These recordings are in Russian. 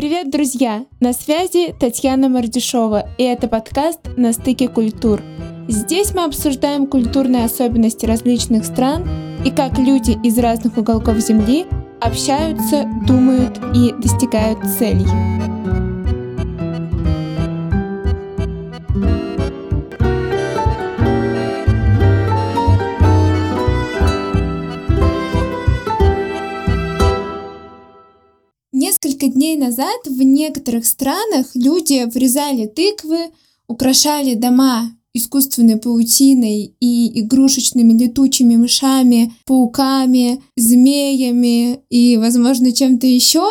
Привет, друзья! На связи Татьяна Мардюшова, и это подкаст «На стыке культур». Здесь мы обсуждаем культурные особенности различных стран и как люди из разных уголков Земли общаются, думают и достигают целей. Несколько дней назад в некоторых странах люди врезали тыквы, украшали дома искусственной паутиной и игрушечными летучими мышами, пауками, змеями и, возможно, чем-то еще,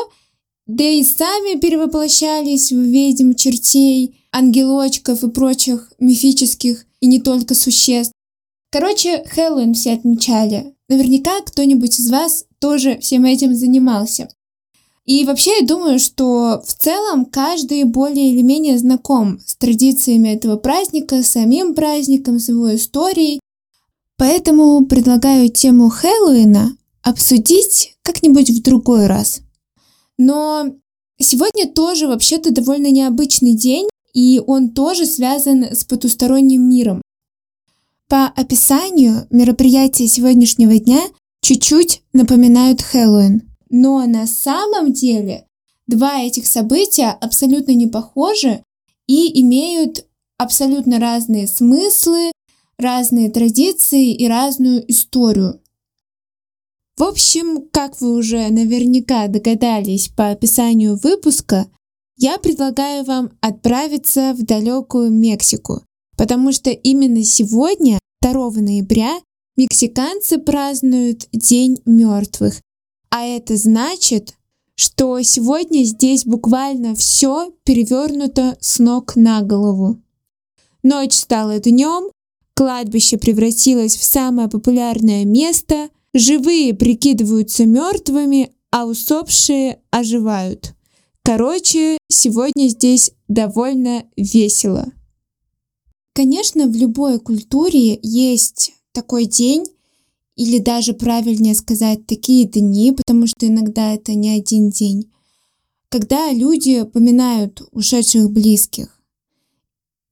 да и сами перевоплощались в ведьм, чертей, ангелочков и прочих мифических и не только существ. Короче, Хэллоуин все отмечали. Наверняка кто-нибудь из вас тоже всем этим занимался. И вообще я думаю, что в целом каждый более или менее знаком с традициями этого праздника, с самим праздником, с его историей. Поэтому предлагаю тему Хэллоуина обсудить как-нибудь в другой раз. Но сегодня тоже вообще-то довольно необычный день, и он тоже связан с потусторонним миром. По описанию мероприятия сегодняшнего дня чуть-чуть напоминают Хэллоуин – но на самом деле два этих события абсолютно не похожи и имеют абсолютно разные смыслы, разные традиции и разную историю. В общем, как вы уже наверняка догадались по описанию выпуска, я предлагаю вам отправиться в далекую Мексику, потому что именно сегодня, 2 ноября, мексиканцы празднуют День мертвых, а это значит, что сегодня здесь буквально все перевернуто с ног на голову. Ночь стала днем, кладбище превратилось в самое популярное место, живые прикидываются мертвыми, а усопшие оживают. Короче, сегодня здесь довольно весело. Конечно, в любой культуре есть такой день, или даже правильнее сказать такие дни, потому что иногда это не один день, когда люди поминают ушедших близких.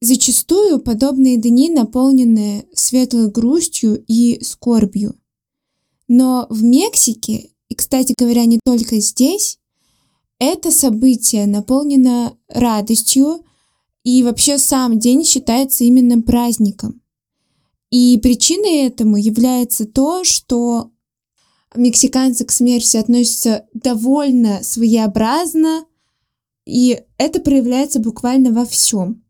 Зачастую подобные дни наполнены светлой грустью и скорбью. Но в Мексике, и, кстати говоря, не только здесь, это событие наполнено радостью, и вообще сам день считается именно праздником. И причиной этому является то, что мексиканцы к смерти относятся довольно своеобразно, и это проявляется буквально во всем.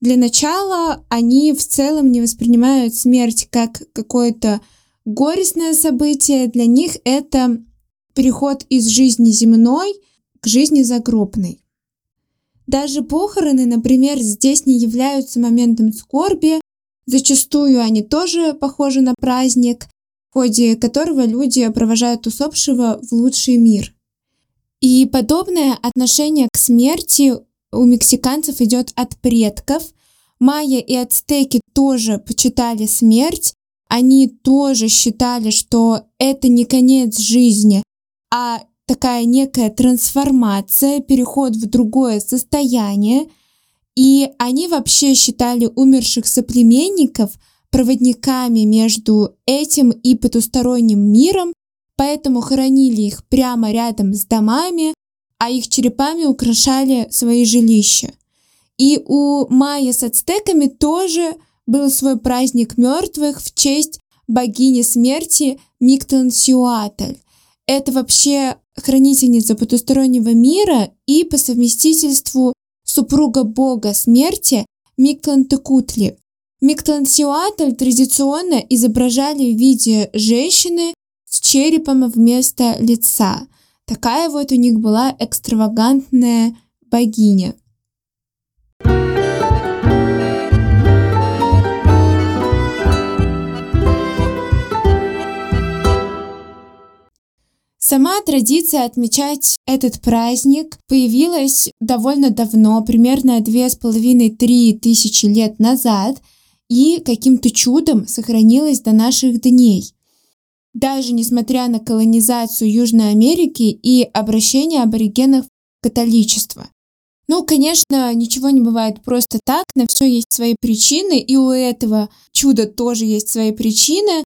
Для начала они в целом не воспринимают смерть как какое-то горестное событие, для них это переход из жизни земной к жизни загробной. Даже похороны, например, здесь не являются моментом скорби, Зачастую они тоже похожи на праздник, в ходе которого люди провожают усопшего в лучший мир. И подобное отношение к смерти у мексиканцев идет от предков. Майя и ацтеки тоже почитали смерть. Они тоже считали, что это не конец жизни, а такая некая трансформация, переход в другое состояние – и они вообще считали умерших соплеменников проводниками между этим и потусторонним миром, поэтому хоронили их прямо рядом с домами, а их черепами украшали свои жилища. И у майя с ацтеками тоже был свой праздник мертвых в честь богини смерти Миктон-Сиуатль. Это вообще хранительница потустороннего мира и по совместительству супруга бога смерти Миклантекутли. Миклансиуатль традиционно изображали в виде женщины с черепом вместо лица. Такая вот у них была экстравагантная богиня. Сама традиция отмечать этот праздник появилась довольно давно, примерно две с половиной-три тысячи лет назад, и каким-то чудом сохранилась до наших дней. Даже несмотря на колонизацию Южной Америки и обращение аборигенов католичества. Ну, конечно, ничего не бывает просто так, на все есть свои причины, и у этого чуда тоже есть свои причины.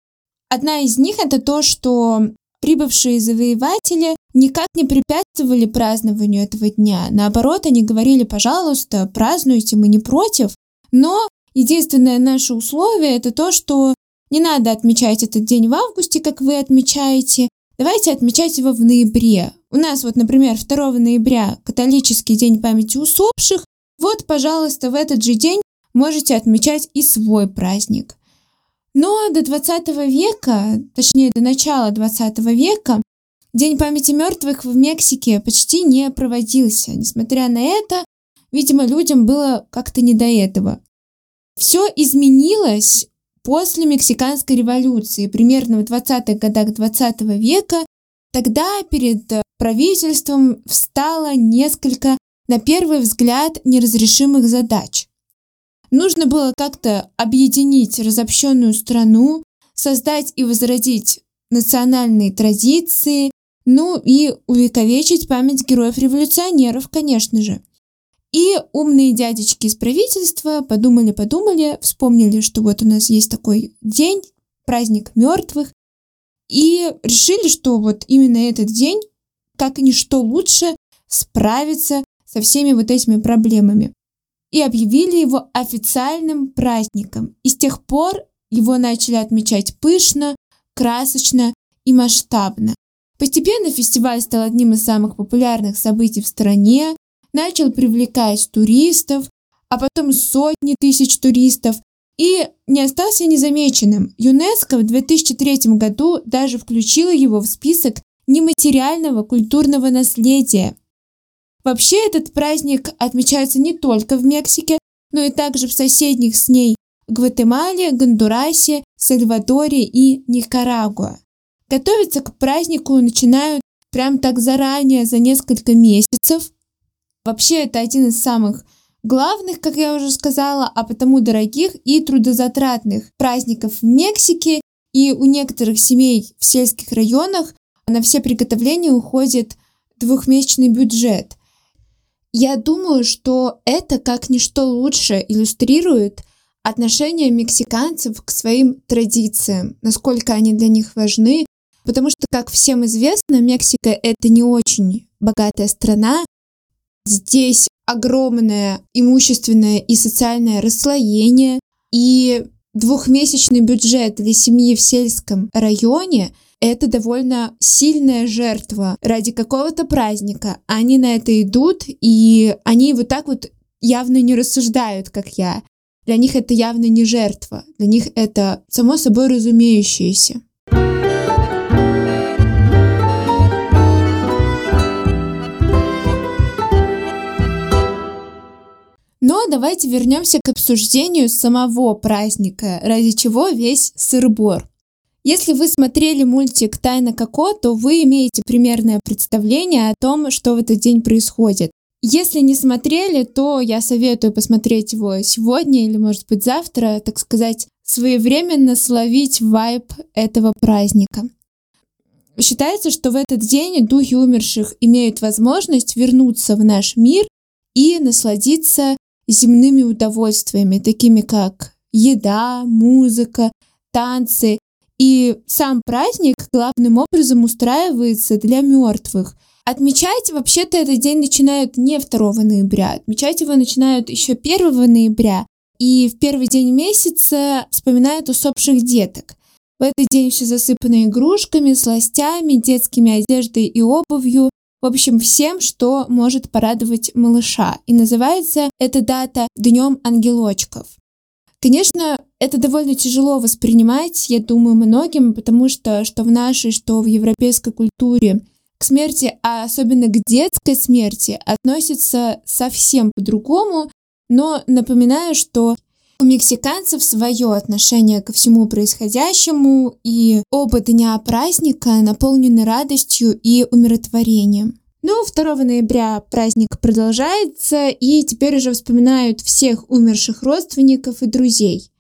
Одна из них это то, что прибывшие завоеватели никак не препятствовали празднованию этого дня. Наоборот, они говорили, пожалуйста, празднуйте, мы не против. Но единственное наше условие это то, что не надо отмечать этот день в августе, как вы отмечаете. Давайте отмечать его в ноябре. У нас вот, например, 2 ноября католический день памяти усопших. Вот, пожалуйста, в этот же день можете отмечать и свой праздник. Но до 20 века, точнее до начала 20 века, День памяти мертвых в Мексике почти не проводился. Несмотря на это, видимо, людям было как-то не до этого. Все изменилось после Мексиканской революции, примерно в 20-х годах 20 века. Тогда перед правительством встало несколько, на первый взгляд, неразрешимых задач. Нужно было как-то объединить разобщенную страну, создать и возродить национальные традиции, ну и увековечить память героев-революционеров, конечно же. И умные дядечки из правительства подумали-подумали, вспомнили, что вот у нас есть такой день, праздник мертвых, и решили, что вот именно этот день, как ничто лучше, справится со всеми вот этими проблемами. И объявили его официальным праздником. И с тех пор его начали отмечать пышно, красочно и масштабно. Постепенно фестиваль стал одним из самых популярных событий в стране, начал привлекать туристов, а потом сотни тысяч туристов, и не остался незамеченным. ЮНЕСКО в 2003 году даже включила его в список нематериального культурного наследия. Вообще этот праздник отмечается не только в Мексике, но и также в соседних с ней Гватемале, Гондурасе, Сальвадоре и Никарагуа. Готовиться к празднику начинают прям так заранее, за несколько месяцев. Вообще это один из самых главных, как я уже сказала, а потому дорогих и трудозатратных праздников в Мексике. И у некоторых семей в сельских районах на все приготовления уходит двухмесячный бюджет. Я думаю, что это как ничто лучше иллюстрирует отношение мексиканцев к своим традициям, насколько они для них важны, Потому что, как всем известно, Мексика — это не очень богатая страна. Здесь огромное имущественное и социальное расслоение, и двухмесячный бюджет для семьи в сельском районе — это довольно сильная жертва ради какого-то праздника. Они на это идут, и они вот так вот явно не рассуждают, как я. Для них это явно не жертва, для них это само собой разумеющееся. Но давайте вернемся к обсуждению самого праздника, ради чего весь сырбор. Если вы смотрели мультик «Тайна Коко», то вы имеете примерное представление о том, что в этот день происходит. Если не смотрели, то я советую посмотреть его сегодня или, может быть, завтра, так сказать, своевременно словить вайб этого праздника. Считается, что в этот день духи умерших имеют возможность вернуться в наш мир и насладиться земными удовольствиями, такими как еда, музыка, танцы. И сам праздник главным образом устраивается для мертвых. Отмечать вообще-то этот день начинают не 2 ноября, отмечать его начинают еще 1 ноября. И в первый день месяца вспоминают усопших деток. В этот день все засыпано игрушками, сластями, детскими одеждой и обувью. В общем, всем, что может порадовать малыша. И называется эта дата Днем ангелочков. Конечно, это довольно тяжело воспринимать, я думаю, многим, потому что что в нашей, что в европейской культуре к смерти, а особенно к детской смерти, относится совсем по-другому, но напоминаю, что у мексиканцев свое отношение ко всему происходящему, и оба дня праздника наполнены радостью и умиротворением. Ну, 2 ноября праздник продолжается, и теперь уже вспоминают всех умерших родственников и друзей.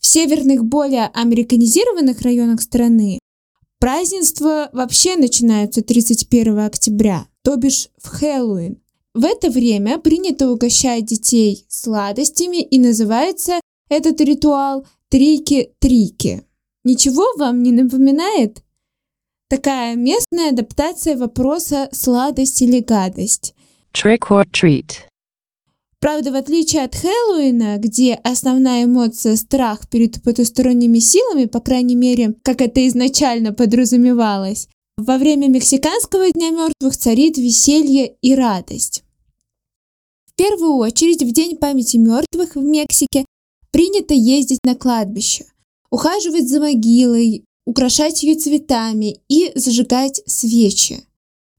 В северных, более американизированных районах страны празднества вообще начинаются 31 октября, то бишь в Хэллоуин. В это время принято угощать детей сладостями и называется этот ритуал трики-трики. Ничего вам не напоминает? Такая местная адаптация вопроса сладость или гадость. Trick or treat. Правда, в отличие от Хэллоуина, где основная эмоция страх перед потусторонними силами, по крайней мере, как это изначально подразумевалось, во время мексиканского Дня мертвых царит веселье и радость. В первую очередь в День памяти мертвых в Мексике принято ездить на кладбище, ухаживать за могилой, украшать ее цветами и зажигать свечи.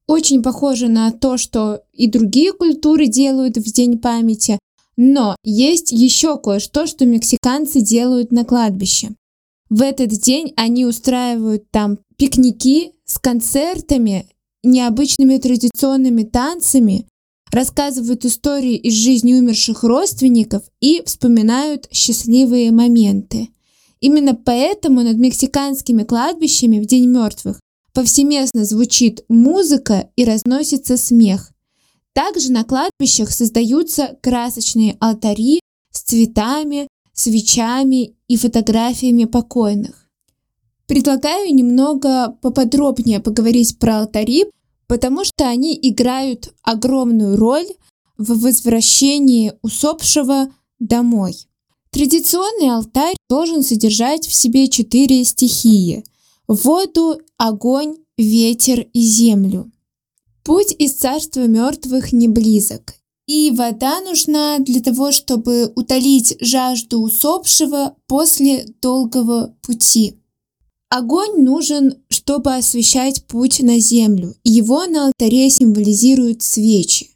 Очень похоже на то, что и другие культуры делают в День памяти, но есть еще кое-что, что мексиканцы делают на кладбище. В этот день они устраивают там пикники с концертами, необычными традиционными танцами, рассказывают истории из жизни умерших родственников и вспоминают счастливые моменты. Именно поэтому над мексиканскими кладбищами в День мертвых повсеместно звучит музыка и разносится смех. Также на кладбищах создаются красочные алтари с цветами, свечами и фотографиями покойных. Предлагаю немного поподробнее поговорить про алтари, потому что они играют огромную роль в возвращении усопшего домой. Традиционный алтарь должен содержать в себе четыре стихии – воду, огонь, ветер и землю. Путь из царства мертвых не близок, и вода нужна для того, чтобы утолить жажду усопшего после долгого пути. Огонь нужен, чтобы освещать путь на землю, его на алтаре символизируют свечи.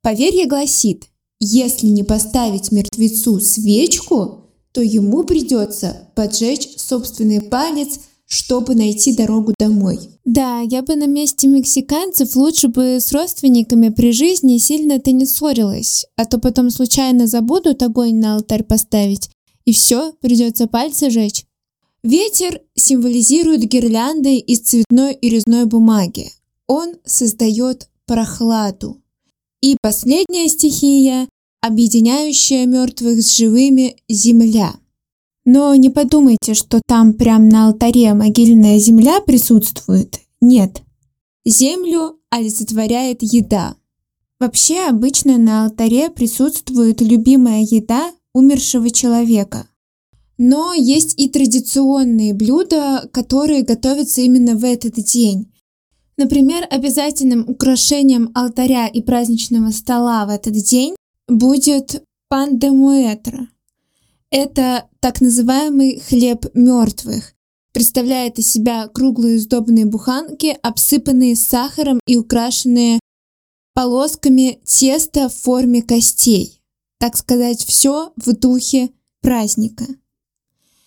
Поверье гласит, если не поставить мертвецу свечку, то ему придется поджечь собственный палец – чтобы найти дорогу домой. Да, я бы на месте мексиканцев лучше бы с родственниками при жизни сильно-то не ссорилась, а то потом случайно забудут огонь на алтарь поставить, и все, придется пальцы жечь. Ветер символизирует гирлянды из цветной и резной бумаги. Он создает прохладу. И последняя стихия, объединяющая мертвых с живыми, земля – но не подумайте, что там прям на алтаре могильная земля присутствует. Нет. Землю олицетворяет еда. Вообще обычно на алтаре присутствует любимая еда умершего человека. Но есть и традиционные блюда, которые готовятся именно в этот день. Например, обязательным украшением алтаря и праздничного стола в этот день будет пан де муэтро. Это так называемый хлеб мертвых. Представляет из себя круглые сдобные буханки, обсыпанные сахаром и украшенные полосками теста в форме костей. Так сказать, все в духе праздника.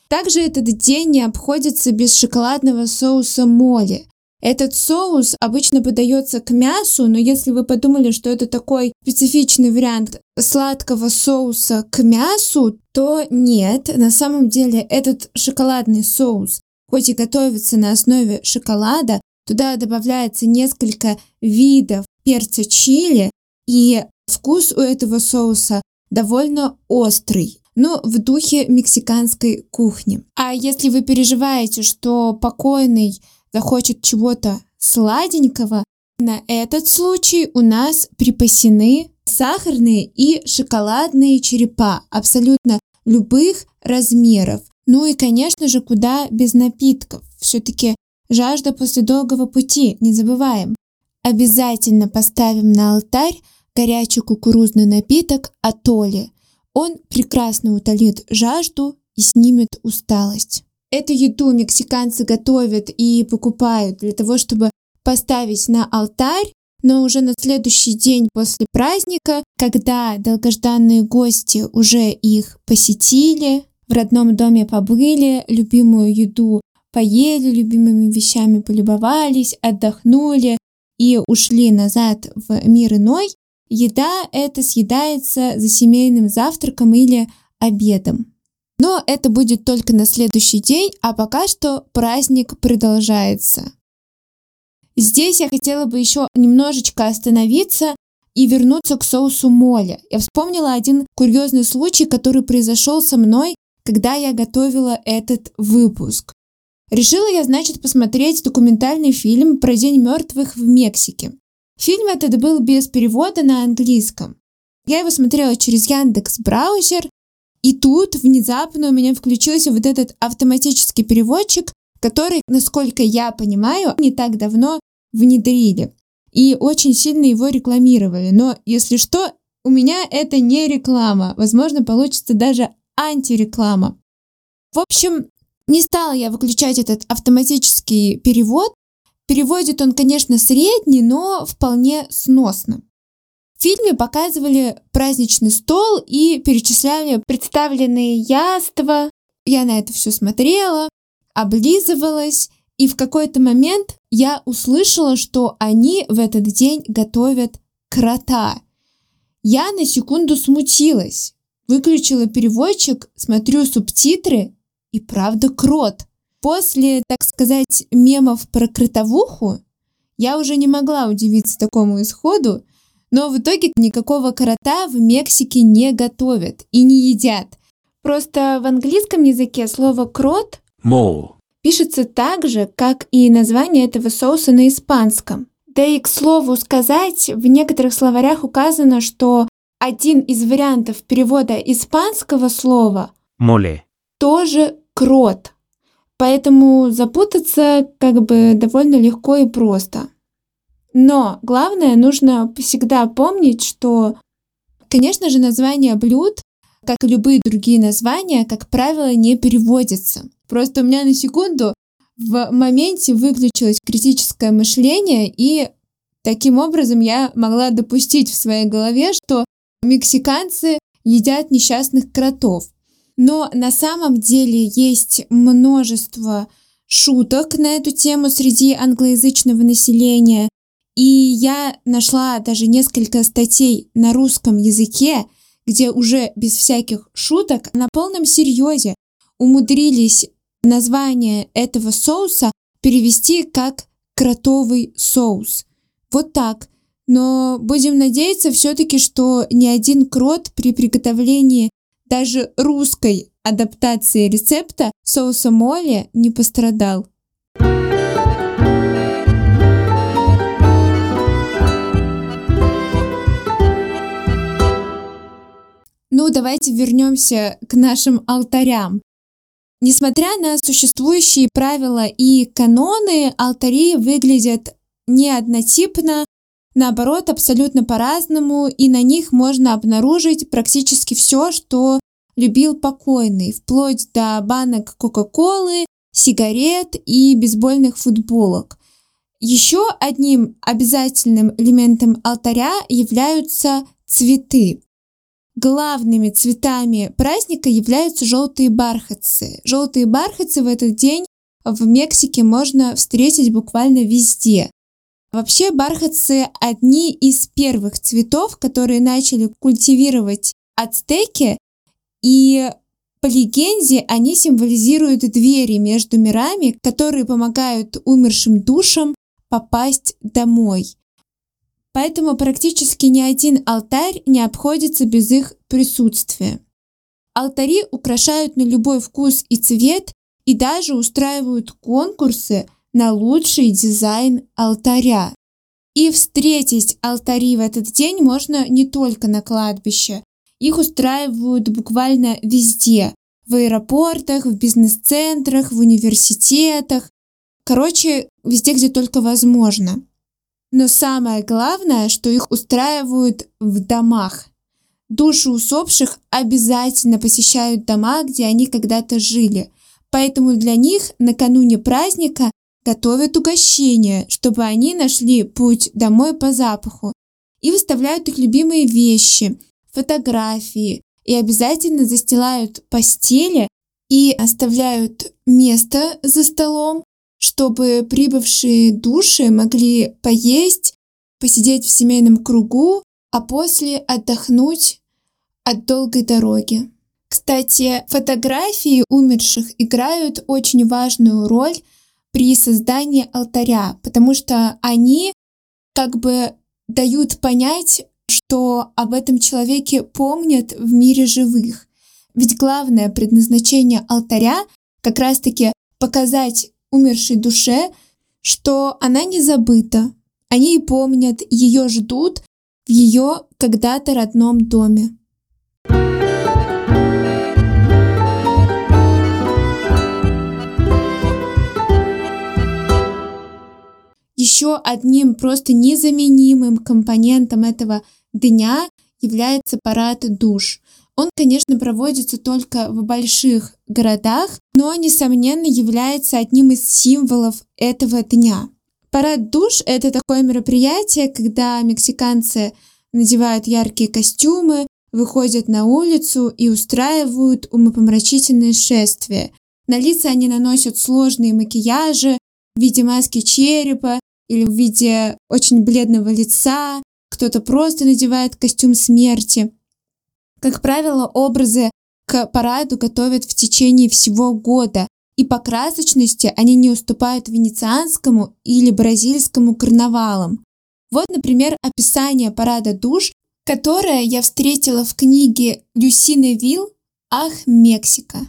Также этот день не обходится без шоколадного соуса моли, этот соус обычно подается к мясу, но если вы подумали, что это такой специфичный вариант сладкого соуса к мясу, то нет. На самом деле этот шоколадный соус, хоть и готовится на основе шоколада, туда добавляется несколько видов перца чили, и вкус у этого соуса довольно острый но в духе мексиканской кухни. А если вы переживаете, что покойный захочет чего-то сладенького, на этот случай у нас припасены сахарные и шоколадные черепа абсолютно любых размеров. Ну и, конечно же, куда без напитков. Все-таки жажда после долгого пути, не забываем. Обязательно поставим на алтарь горячий кукурузный напиток атоли. Он прекрасно утолит жажду и снимет усталость. Эту еду мексиканцы готовят и покупают для того, чтобы поставить на алтарь, но уже на следующий день после праздника, когда долгожданные гости уже их посетили, в родном доме побыли, любимую еду поели, любимыми вещами полюбовались, отдохнули и ушли назад в мир иной, еда эта съедается за семейным завтраком или обедом. Но это будет только на следующий день, а пока что праздник продолжается. Здесь я хотела бы еще немножечко остановиться и вернуться к соусу моли. Я вспомнила один курьезный случай, который произошел со мной, когда я готовила этот выпуск. Решила я, значит, посмотреть документальный фильм про День мертвых в Мексике. Фильм этот был без перевода на английском. Я его смотрела через Яндекс браузер, и тут внезапно у меня включился вот этот автоматический переводчик, который, насколько я понимаю, не так давно внедрили. И очень сильно его рекламировали. Но, если что, у меня это не реклама. Возможно, получится даже антиреклама. В общем, не стала я выключать этот автоматический перевод. Переводит он, конечно, средний, но вполне сносно. В фильме показывали праздничный стол и перечисляли представленные яства. Я на это все смотрела, облизывалась, и в какой-то момент я услышала, что они в этот день готовят крота. Я на секунду смутилась, выключила переводчик, смотрю субтитры, и правда крот. После, так сказать, мемов про кротовуху, я уже не могла удивиться такому исходу, но в итоге никакого крота в Мексике не готовят и не едят. Просто в английском языке слово крот mole, пишется так же, как и название этого соуса на испанском. Да и, к слову сказать, в некоторых словарях указано, что один из вариантов перевода испанского слова mole, тоже крот. Поэтому запутаться как бы довольно легко и просто. Но главное, нужно всегда помнить, что, конечно же, название блюд, как и любые другие названия, как правило, не переводятся. Просто у меня на секунду в моменте выключилось критическое мышление, и таким образом я могла допустить в своей голове, что мексиканцы едят несчастных кротов. Но на самом деле есть множество шуток на эту тему среди англоязычного населения. И я нашла даже несколько статей на русском языке, где уже без всяких шуток на полном серьезе умудрились название этого соуса перевести как кротовый соус. Вот так. Но будем надеяться все-таки, что ни один крот при приготовлении даже русской адаптации рецепта соуса моли не пострадал. Ну, давайте вернемся к нашим алтарям. Несмотря на существующие правила и каноны, алтари выглядят не однотипно, наоборот, абсолютно по-разному, и на них можно обнаружить практически все, что любил покойный, вплоть до банок Кока-Колы, сигарет и бейсбольных футболок. Еще одним обязательным элементом алтаря являются цветы. Главными цветами праздника являются желтые бархатцы. Желтые бархатцы в этот день в Мексике можно встретить буквально везде. Вообще бархатцы одни из первых цветов, которые начали культивировать ацтеки, и по легенде они символизируют двери между мирами, которые помогают умершим душам попасть домой. Поэтому практически ни один алтарь не обходится без их присутствия. Алтари украшают на любой вкус и цвет и даже устраивают конкурсы на лучший дизайн алтаря. И встретить алтари в этот день можно не только на кладбище. Их устраивают буквально везде. В аэропортах, в бизнес-центрах, в университетах. Короче, везде, где только возможно. Но самое главное, что их устраивают в домах. Души усопших обязательно посещают дома, где они когда-то жили. Поэтому для них накануне праздника готовят угощения, чтобы они нашли путь домой по запаху. И выставляют их любимые вещи, фотографии. И обязательно застилают постели и оставляют место за столом, чтобы прибывшие души могли поесть, посидеть в семейном кругу, а после отдохнуть от долгой дороги. Кстати, фотографии умерших играют очень важную роль при создании алтаря, потому что они как бы дают понять, что об этом человеке помнят в мире живых. Ведь главное предназначение алтаря как раз-таки показать умершей душе, что она не забыта. Они и помнят, ее ждут в ее когда-то родном доме. Еще одним просто незаменимым компонентом этого дня является парад душ. Он, конечно, проводится только в больших городах, но, несомненно, является одним из символов этого дня. Парад душ — это такое мероприятие, когда мексиканцы надевают яркие костюмы, выходят на улицу и устраивают умопомрачительные шествия. На лица они наносят сложные макияжи в виде маски черепа или в виде очень бледного лица, кто-то просто надевает костюм смерти. Как правило, образы к параду готовят в течение всего года, и по красочности они не уступают венецианскому или бразильскому карнавалам. Вот, например, описание парада душ, которое я встретила в книге Люсины Вилл «Ах, Мексика».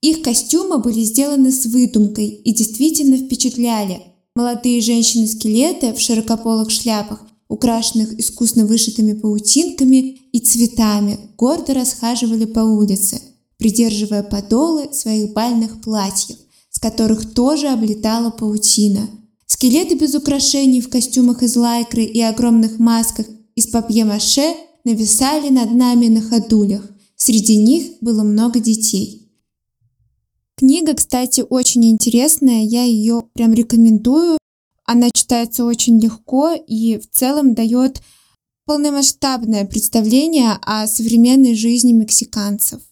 Их костюмы были сделаны с выдумкой и действительно впечатляли. Молодые женщины-скелеты в широкополых шляпах украшенных искусно вышитыми паутинками и цветами, гордо расхаживали по улице, придерживая подолы своих бальных платьев, с которых тоже облетала паутина. Скелеты без украшений в костюмах из лайкры и огромных масках из папье-маше нависали над нами на ходулях. Среди них было много детей. Книга, кстати, очень интересная, я ее прям рекомендую. Она читается очень легко и в целом дает полномасштабное представление о современной жизни мексиканцев.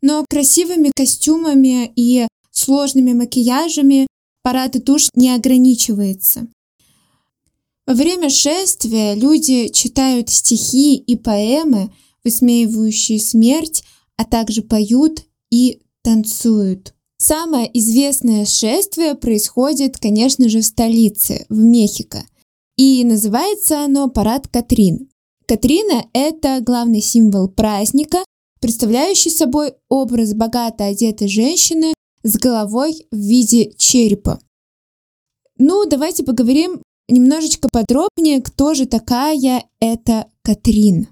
Но красивыми костюмами и сложными макияжами парад душ не ограничивается. Во время шествия люди читают стихи и поэмы, высмеивающие смерть, а также поют и танцуют. Самое известное шествие происходит, конечно же, в столице, в Мехико. И называется оно «Парад Катрин». Катрина – это главный символ праздника, представляющий собой образ богато одетой женщины с головой в виде черепа. Ну, давайте поговорим немножечко подробнее, кто же такая эта Катрин.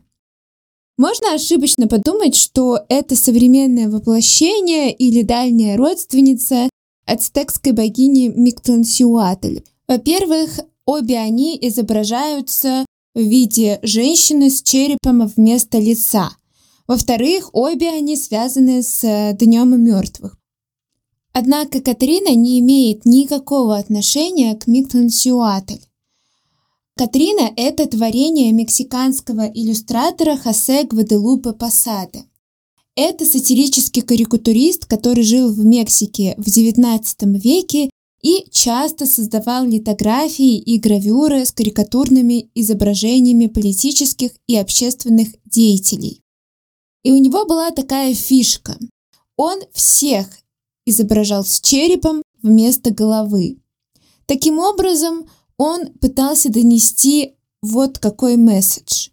Можно ошибочно подумать, что это современное воплощение или дальняя родственница ацтекской богини Миктансиуатль. Во-первых, обе они изображаются в виде женщины с черепом вместо лица. Во-вторых, обе они связаны с Днем мертвых. Однако Катрина не имеет никакого отношения к Миктансиуатль. Катрина – это творение мексиканского иллюстратора Хосе Гваделупе Посаде. Это сатирический карикатурист, который жил в Мексике в XIX веке и часто создавал литографии и гравюры с карикатурными изображениями политических и общественных деятелей. И у него была такая фишка. Он всех изображал с черепом вместо головы. Таким образом, он пытался донести вот какой месседж.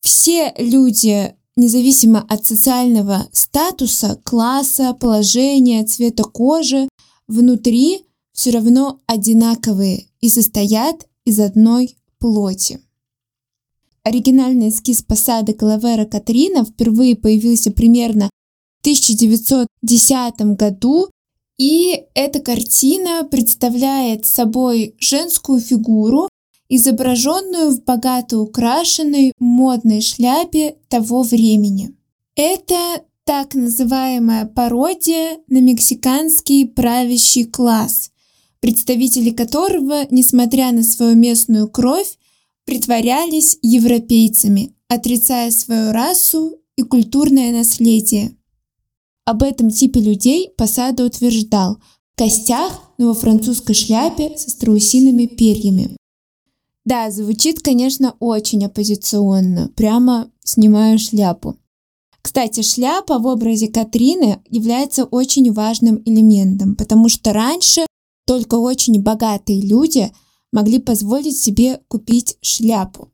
Все люди, независимо от социального статуса, класса, положения, цвета кожи, внутри все равно одинаковые и состоят из одной плоти. Оригинальный эскиз посады Калавера Катрина впервые появился примерно в 1910 году и эта картина представляет собой женскую фигуру, изображенную в богато украшенной модной шляпе того времени. Это так называемая пародия на мексиканский правящий класс, представители которого, несмотря на свою местную кровь, притворялись европейцами, отрицая свою расу и культурное наследие. Об этом типе людей Посада утверждал в костях, но во французской шляпе со страусиными перьями. Да, звучит, конечно, очень оппозиционно. Прямо снимаю шляпу. Кстати, шляпа в образе Катрины является очень важным элементом, потому что раньше только очень богатые люди могли позволить себе купить шляпу.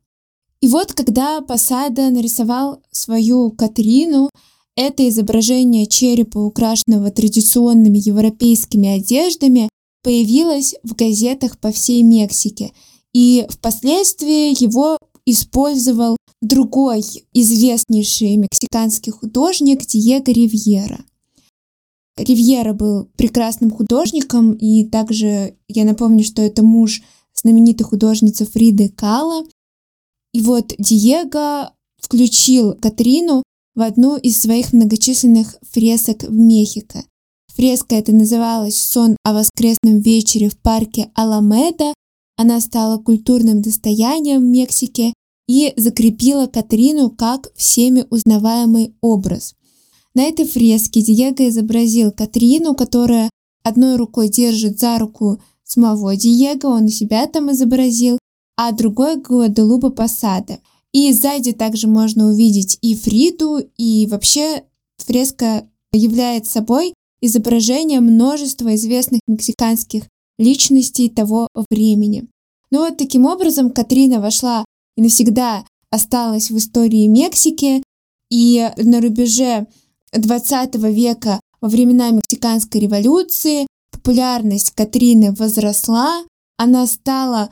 И вот когда Посада нарисовал свою Катрину, это изображение черепа, украшенного традиционными европейскими одеждами, появилось в газетах по всей Мексике. И впоследствии его использовал другой известнейший мексиканский художник Диего Ривьера. Ривьера был прекрасным художником, и также я напомню, что это муж знаменитой художницы Фриды Кала. И вот Диего включил Катрину в одну из своих многочисленных фресок в Мехико. Фреска эта называлась «Сон о воскресном вечере в парке Аламеда». Она стала культурным достоянием Мексики и закрепила Катрину как всеми узнаваемый образ. На этой фреске Диего изобразил Катрину, которая одной рукой держит за руку самого Диего, он себя там изобразил, а другой Гуаделупа Посада. И сзади также можно увидеть и Фриду, и вообще фреска является собой изображение множества известных мексиканских личностей того времени. Ну вот таким образом Катрина вошла и навсегда осталась в истории Мексики, и на рубеже 20 века во времена Мексиканской революции популярность Катрины возросла, она стала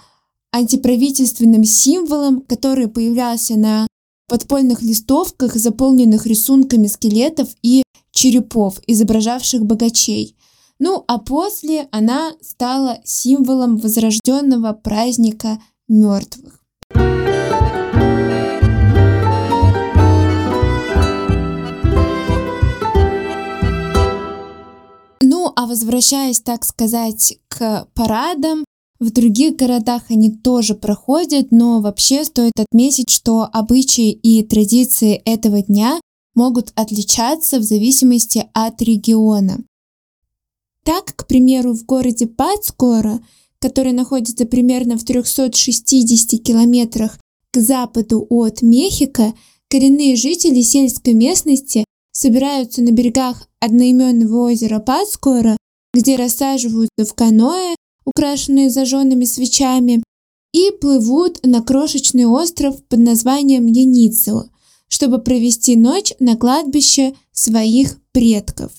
антиправительственным символом, который появлялся на подпольных листовках, заполненных рисунками скелетов и черепов, изображавших богачей. Ну а после она стала символом возрожденного праздника мертвых. Ну, а возвращаясь, так сказать, к парадам, в других городах они тоже проходят, но вообще стоит отметить, что обычаи и традиции этого дня могут отличаться в зависимости от региона. Так, к примеру, в городе Пацкора, который находится примерно в 360 километрах к западу от Мехико, коренные жители сельской местности собираются на берегах одноименного озера Пацкора, где рассаживаются в каноэ, украшенные зажженными свечами, и плывут на крошечный остров под названием Яницео, чтобы провести ночь на кладбище своих предков.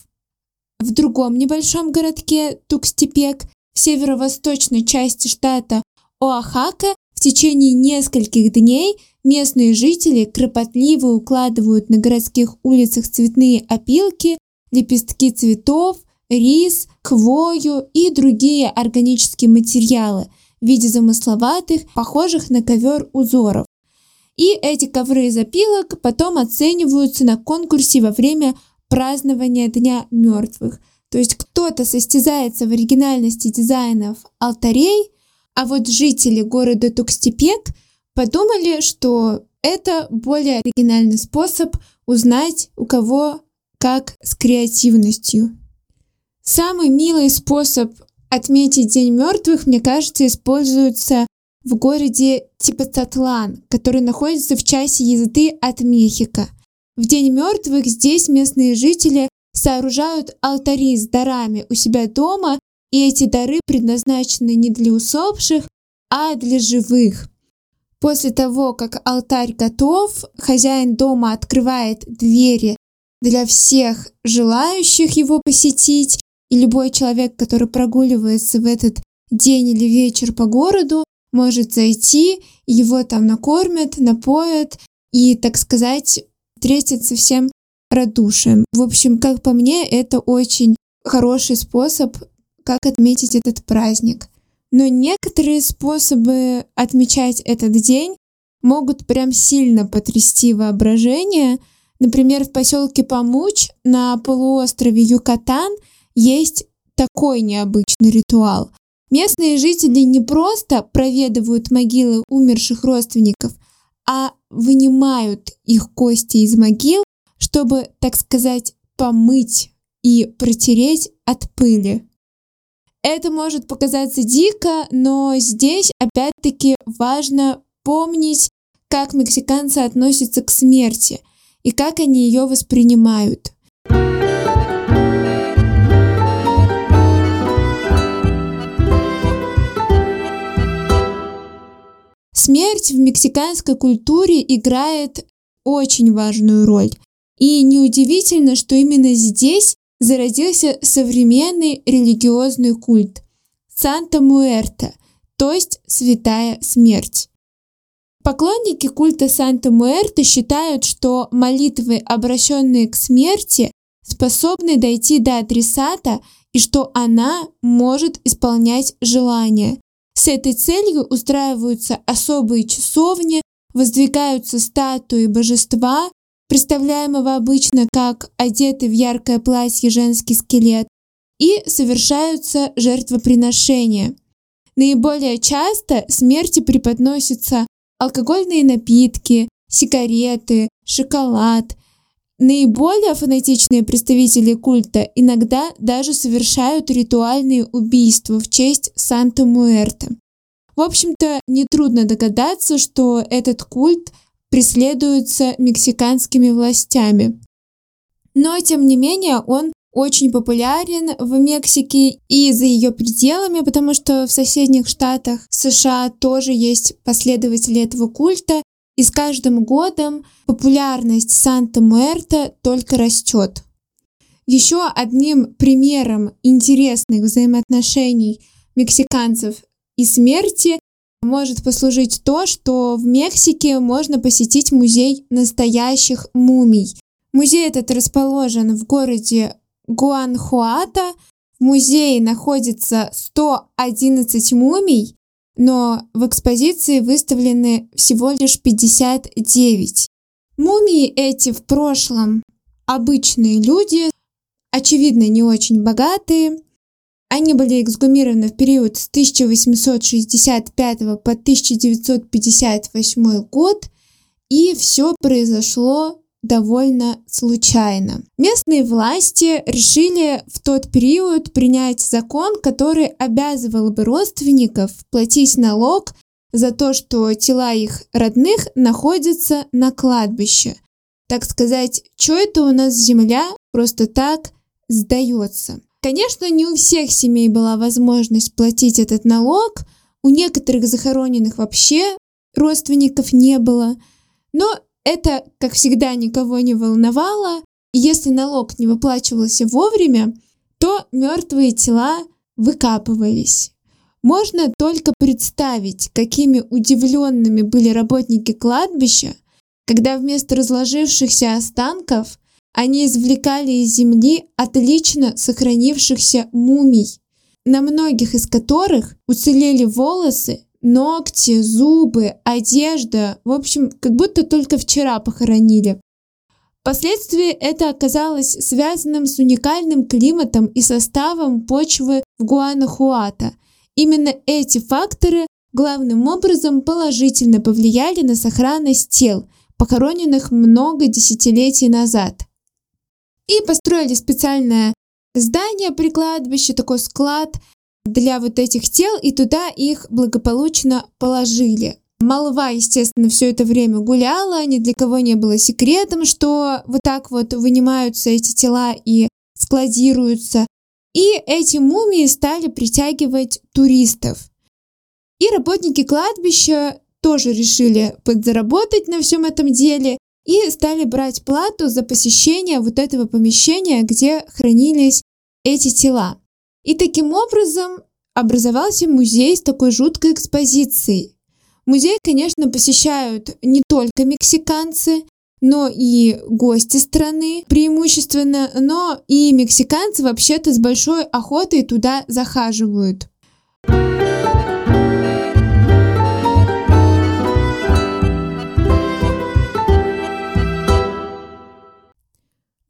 В другом небольшом городке Тукстепек в северо-восточной части штата Оахака в течение нескольких дней местные жители кропотливо укладывают на городских улицах цветные опилки, лепестки цветов, рис, хвою и другие органические материалы в виде замысловатых, похожих на ковер узоров. И эти ковры из опилок потом оцениваются на конкурсе во время празднования Дня мертвых. То есть кто-то состязается в оригинальности дизайнов алтарей, а вот жители города Тукстепек подумали, что это более оригинальный способ узнать, у кого как с креативностью. Самый милый способ отметить День мертвых, мне кажется, используется в городе Типацатлан, который находится в часе езды от Мехико. В День мертвых здесь местные жители сооружают алтари с дарами у себя дома, и эти дары предназначены не для усопших, а для живых. После того, как алтарь готов, хозяин дома открывает двери для всех желающих его посетить, и любой человек, который прогуливается в этот день или вечер по городу, может зайти, его там накормят, напоят и, так сказать, встретят со всем радушием. В общем, как по мне, это очень хороший способ, как отметить этот праздник. Но некоторые способы отмечать этот день могут прям сильно потрясти воображение. Например, в поселке Памуч на полуострове Юкатан – есть такой необычный ритуал. Местные жители не просто проведывают могилы умерших родственников, а вынимают их кости из могил, чтобы, так сказать, помыть и протереть от пыли. Это может показаться дико, но здесь опять-таки важно помнить, как мексиканцы относятся к смерти и как они ее воспринимают. Смерть в мексиканской культуре играет очень важную роль. И неудивительно, что именно здесь зародился современный религиозный культ Санта-Муэрта, то есть Святая Смерть. Поклонники культа Санта-Муэрта считают, что молитвы, обращенные к смерти, способны дойти до адресата и что она может исполнять желания. С этой целью устраиваются особые часовни, воздвигаются статуи божества, представляемого обычно как одетый в яркое платье женский скелет, и совершаются жертвоприношения. Наиболее часто смерти преподносятся алкогольные напитки, сигареты, шоколад. Наиболее фанатичные представители культа иногда даже совершают ритуальные убийства в честь Санта-Муэрта. В общем-то, нетрудно догадаться, что этот культ преследуется мексиканскими властями. Но, тем не менее, он очень популярен в Мексике и за ее пределами, потому что в соседних штатах США тоже есть последователи этого культа, и с каждым годом популярность Санта-Муэрта только растет. Еще одним примером интересных взаимоотношений мексиканцев и смерти может послужить то, что в Мексике можно посетить музей настоящих мумий. Музей этот расположен в городе Гуанхуата в музее находится 111 мумий, но в экспозиции выставлены всего лишь 59. Мумии эти в прошлом обычные люди, очевидно, не очень богатые. Они были эксгумированы в период с 1865 по 1958 год, и все произошло довольно случайно. Местные власти решили в тот период принять закон, который обязывал бы родственников платить налог за то, что тела их родных находятся на кладбище. Так сказать, что это у нас земля просто так сдается. Конечно, не у всех семей была возможность платить этот налог, у некоторых захороненных вообще родственников не было, но это, как всегда, никого не волновало. если налог не выплачивался вовремя, то мертвые тела выкапывались. Можно только представить, какими удивленными были работники кладбища, когда вместо разложившихся останков они извлекали из земли отлично сохранившихся мумий, на многих из которых уцелели волосы, ногти, зубы, одежда. В общем, как будто только вчера похоронили. Впоследствии это оказалось связанным с уникальным климатом и составом почвы в Гуанахуата. Именно эти факторы главным образом положительно повлияли на сохранность тел, похороненных много десятилетий назад. И построили специальное здание при кладбище, такой склад, для вот этих тел, и туда их благополучно положили. Молва, естественно, все это время гуляла, ни для кого не было секретом, что вот так вот вынимаются эти тела и складируются. И эти мумии стали притягивать туристов. И работники кладбища тоже решили подзаработать на всем этом деле и стали брать плату за посещение вот этого помещения, где хранились эти тела. И таким образом образовался музей с такой жуткой экспозицией. Музей, конечно, посещают не только мексиканцы, но и гости страны преимущественно, но и мексиканцы вообще-то с большой охотой туда захаживают.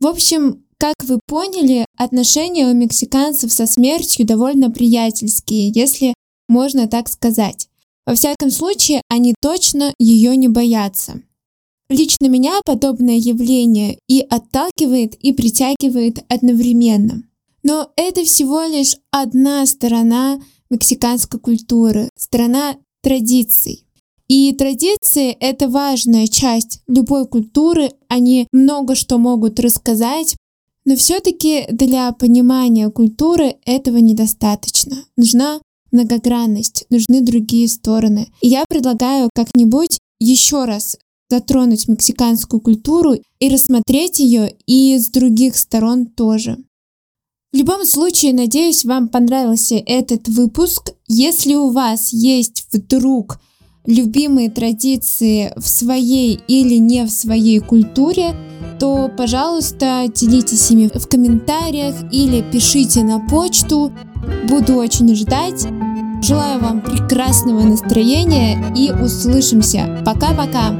В общем, как вы поняли, отношения у мексиканцев со смертью довольно приятельские, если можно так сказать. Во всяком случае, они точно ее не боятся. Лично меня подобное явление и отталкивает, и притягивает одновременно. Но это всего лишь одна сторона мексиканской культуры, сторона традиций. И традиции — это важная часть любой культуры, они много что могут рассказать, но все-таки для понимания культуры этого недостаточно. Нужна многогранность, нужны другие стороны. И я предлагаю как-нибудь еще раз затронуть мексиканскую культуру и рассмотреть ее и с других сторон тоже. В любом случае, надеюсь, вам понравился этот выпуск. Если у вас есть вдруг любимые традиции в своей или не в своей культуре, то, пожалуйста, делитесь ими в комментариях или пишите на почту. Буду очень ждать. Желаю вам прекрасного настроения и услышимся. Пока-пока!